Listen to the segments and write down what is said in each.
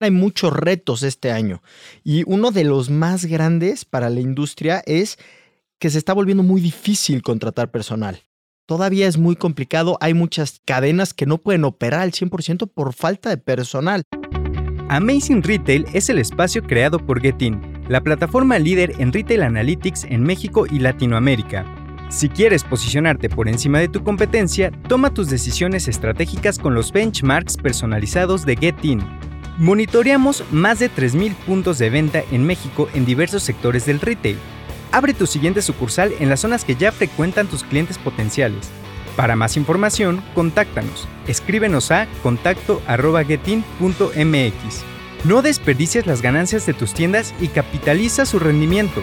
Hay muchos retos este año y uno de los más grandes para la industria es que se está volviendo muy difícil contratar personal. Todavía es muy complicado, hay muchas cadenas que no pueden operar al 100% por falta de personal. Amazing Retail es el espacio creado por Getin, la plataforma líder en retail analytics en México y Latinoamérica. Si quieres posicionarte por encima de tu competencia, toma tus decisiones estratégicas con los benchmarks personalizados de Getin. Monitoreamos más de 3.000 puntos de venta en México en diversos sectores del retail. Abre tu siguiente sucursal en las zonas que ya frecuentan tus clientes potenciales. Para más información, contáctanos. Escríbenos a contacto.getin.mx. No desperdicies las ganancias de tus tiendas y capitaliza su rendimiento.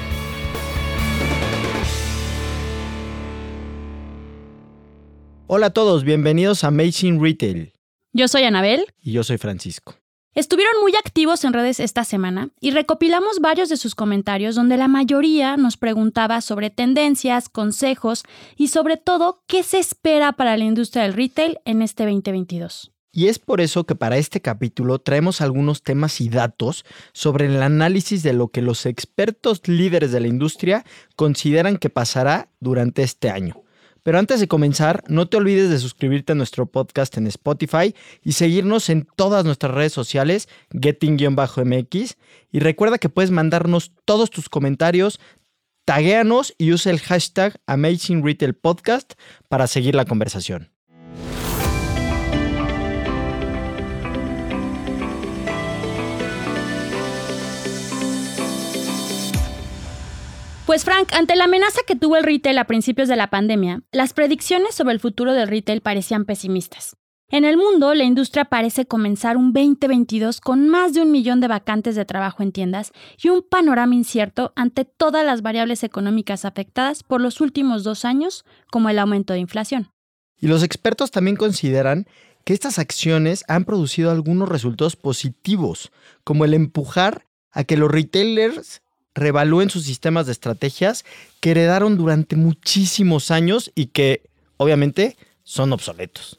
Hola a todos, bienvenidos a Amazing Retail. Yo soy Anabel. Y yo soy Francisco. Estuvieron muy activos en redes esta semana y recopilamos varios de sus comentarios donde la mayoría nos preguntaba sobre tendencias, consejos y sobre todo qué se espera para la industria del retail en este 2022. Y es por eso que para este capítulo traemos algunos temas y datos sobre el análisis de lo que los expertos líderes de la industria consideran que pasará durante este año. Pero antes de comenzar, no te olvides de suscribirte a nuestro podcast en Spotify y seguirnos en todas nuestras redes sociales, getting-mx. Y recuerda que puedes mandarnos todos tus comentarios, taguéanos y usa el hashtag Amazing Retail Podcast para seguir la conversación. Pues Frank, ante la amenaza que tuvo el retail a principios de la pandemia, las predicciones sobre el futuro del retail parecían pesimistas. En el mundo, la industria parece comenzar un 2022 con más de un millón de vacantes de trabajo en tiendas y un panorama incierto ante todas las variables económicas afectadas por los últimos dos años, como el aumento de inflación. Y los expertos también consideran que estas acciones han producido algunos resultados positivos, como el empujar a que los retailers revalúen sus sistemas de estrategias que heredaron durante muchísimos años y que obviamente son obsoletos.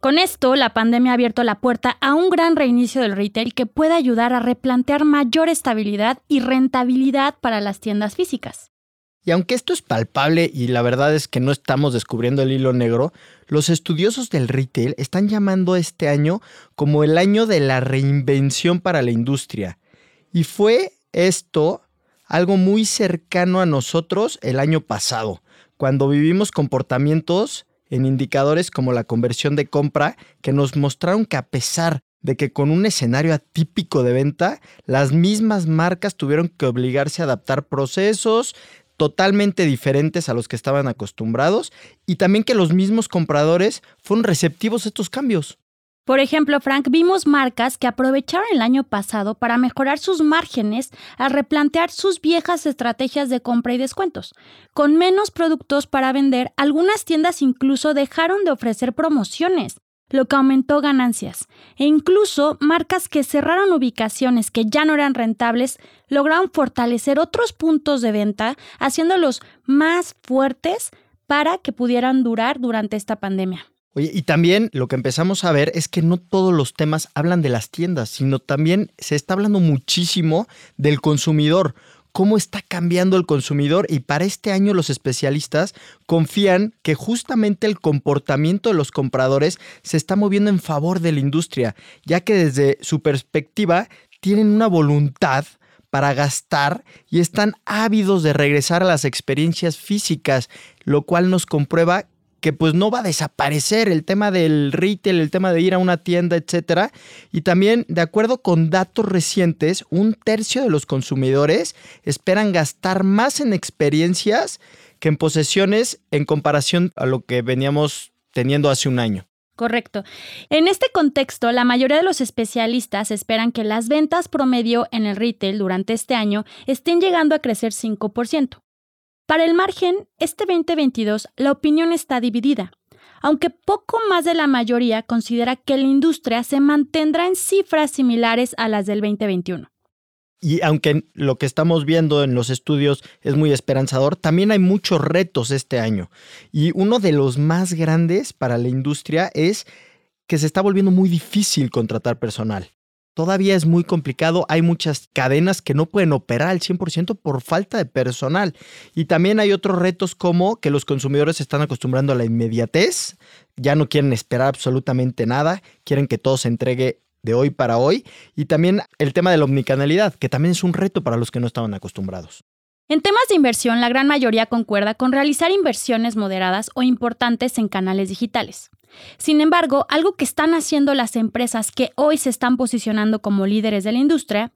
Con esto, la pandemia ha abierto la puerta a un gran reinicio del retail que puede ayudar a replantear mayor estabilidad y rentabilidad para las tiendas físicas. Y aunque esto es palpable y la verdad es que no estamos descubriendo el hilo negro, los estudiosos del retail están llamando este año como el año de la reinvención para la industria. Y fue esto algo muy cercano a nosotros el año pasado, cuando vivimos comportamientos en indicadores como la conversión de compra que nos mostraron que a pesar de que con un escenario atípico de venta, las mismas marcas tuvieron que obligarse a adaptar procesos totalmente diferentes a los que estaban acostumbrados y también que los mismos compradores fueron receptivos a estos cambios. Por ejemplo, Frank, vimos marcas que aprovecharon el año pasado para mejorar sus márgenes al replantear sus viejas estrategias de compra y descuentos. Con menos productos para vender, algunas tiendas incluso dejaron de ofrecer promociones, lo que aumentó ganancias. E incluso marcas que cerraron ubicaciones que ya no eran rentables lograron fortalecer otros puntos de venta, haciéndolos más fuertes para que pudieran durar durante esta pandemia. Oye, y también lo que empezamos a ver es que no todos los temas hablan de las tiendas, sino también se está hablando muchísimo del consumidor, cómo está cambiando el consumidor y para este año los especialistas confían que justamente el comportamiento de los compradores se está moviendo en favor de la industria, ya que desde su perspectiva tienen una voluntad para gastar y están ávidos de regresar a las experiencias físicas, lo cual nos comprueba que pues no va a desaparecer el tema del retail, el tema de ir a una tienda, etcétera. Y también, de acuerdo con datos recientes, un tercio de los consumidores esperan gastar más en experiencias que en posesiones en comparación a lo que veníamos teniendo hace un año. Correcto. En este contexto, la mayoría de los especialistas esperan que las ventas promedio en el retail durante este año estén llegando a crecer 5%. Para el margen, este 2022 la opinión está dividida, aunque poco más de la mayoría considera que la industria se mantendrá en cifras similares a las del 2021. Y aunque lo que estamos viendo en los estudios es muy esperanzador, también hay muchos retos este año. Y uno de los más grandes para la industria es que se está volviendo muy difícil contratar personal. Todavía es muy complicado. Hay muchas cadenas que no pueden operar al 100% por falta de personal. Y también hay otros retos como que los consumidores se están acostumbrando a la inmediatez, ya no quieren esperar absolutamente nada, quieren que todo se entregue de hoy para hoy. Y también el tema de la omnicanalidad, que también es un reto para los que no estaban acostumbrados. En temas de inversión, la gran mayoría concuerda con realizar inversiones moderadas o importantes en canales digitales. Sin embargo, algo que están haciendo las empresas que hoy se están posicionando como líderes de la industria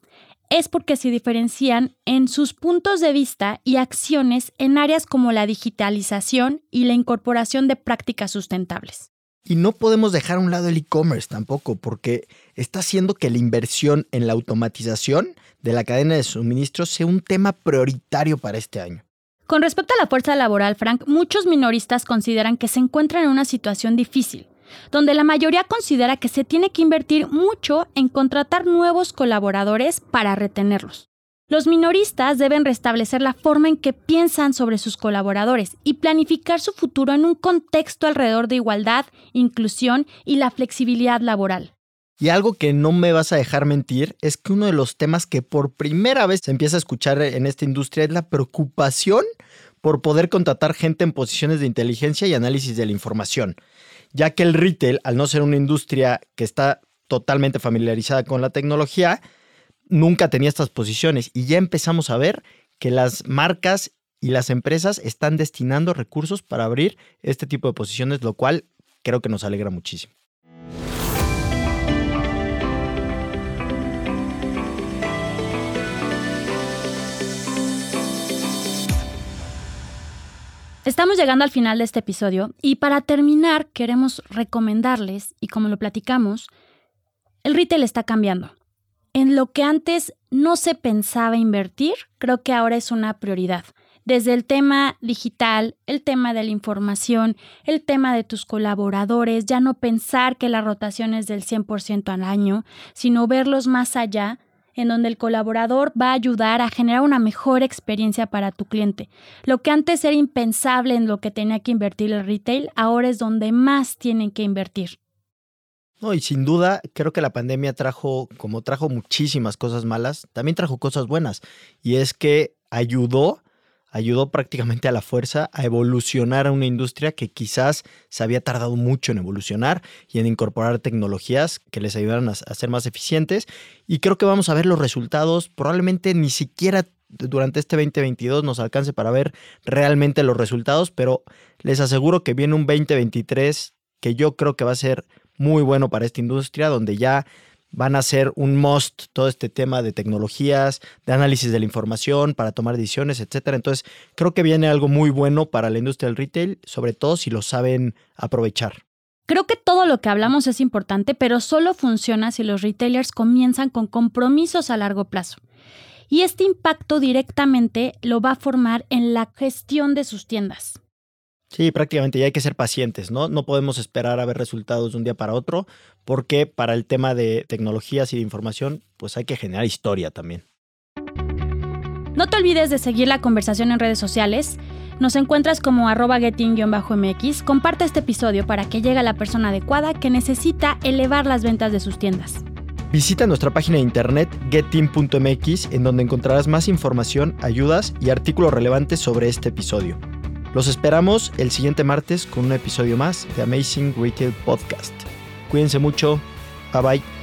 es porque se diferencian en sus puntos de vista y acciones en áreas como la digitalización y la incorporación de prácticas sustentables. Y no podemos dejar a un lado el e-commerce tampoco, porque está haciendo que la inversión en la automatización de la cadena de suministros sea un tema prioritario para este año. Con respecto a la fuerza laboral, Frank, muchos minoristas consideran que se encuentran en una situación difícil, donde la mayoría considera que se tiene que invertir mucho en contratar nuevos colaboradores para retenerlos. Los minoristas deben restablecer la forma en que piensan sobre sus colaboradores y planificar su futuro en un contexto alrededor de igualdad, inclusión y la flexibilidad laboral. Y algo que no me vas a dejar mentir es que uno de los temas que por primera vez se empieza a escuchar en esta industria es la preocupación por poder contratar gente en posiciones de inteligencia y análisis de la información, ya que el retail, al no ser una industria que está totalmente familiarizada con la tecnología, nunca tenía estas posiciones y ya empezamos a ver que las marcas y las empresas están destinando recursos para abrir este tipo de posiciones, lo cual creo que nos alegra muchísimo. Estamos llegando al final de este episodio y para terminar queremos recomendarles, y como lo platicamos, el retail está cambiando en lo que antes no se pensaba invertir, creo que ahora es una prioridad. Desde el tema digital, el tema de la información, el tema de tus colaboradores, ya no pensar que la rotación es del 100% al año, sino verlos más allá, en donde el colaborador va a ayudar a generar una mejor experiencia para tu cliente. Lo que antes era impensable en lo que tenía que invertir el retail, ahora es donde más tienen que invertir. No, y sin duda, creo que la pandemia trajo, como trajo muchísimas cosas malas, también trajo cosas buenas. Y es que ayudó, ayudó prácticamente a la fuerza a evolucionar a una industria que quizás se había tardado mucho en evolucionar y en incorporar tecnologías que les ayudaran a, a ser más eficientes. Y creo que vamos a ver los resultados, probablemente ni siquiera durante este 2022 nos alcance para ver realmente los resultados, pero les aseguro que viene un 2023 que yo creo que va a ser muy bueno para esta industria, donde ya van a ser un must todo este tema de tecnologías, de análisis de la información para tomar decisiones, etcétera. Entonces, creo que viene algo muy bueno para la industria del retail, sobre todo si lo saben aprovechar. Creo que todo lo que hablamos es importante, pero solo funciona si los retailers comienzan con compromisos a largo plazo. Y este impacto directamente lo va a formar en la gestión de sus tiendas. Sí, prácticamente ya hay que ser pacientes, ¿no? No podemos esperar a ver resultados de un día para otro, porque para el tema de tecnologías y de información, pues hay que generar historia también. No te olvides de seguir la conversación en redes sociales. Nos encuentras como arroba getting-mx. Comparte este episodio para que llegue a la persona adecuada que necesita elevar las ventas de sus tiendas. Visita nuestra página de internet getting.mx en donde encontrarás más información, ayudas y artículos relevantes sobre este episodio. Los esperamos el siguiente martes con un episodio más de Amazing Retail Podcast. Cuídense mucho. Bye bye.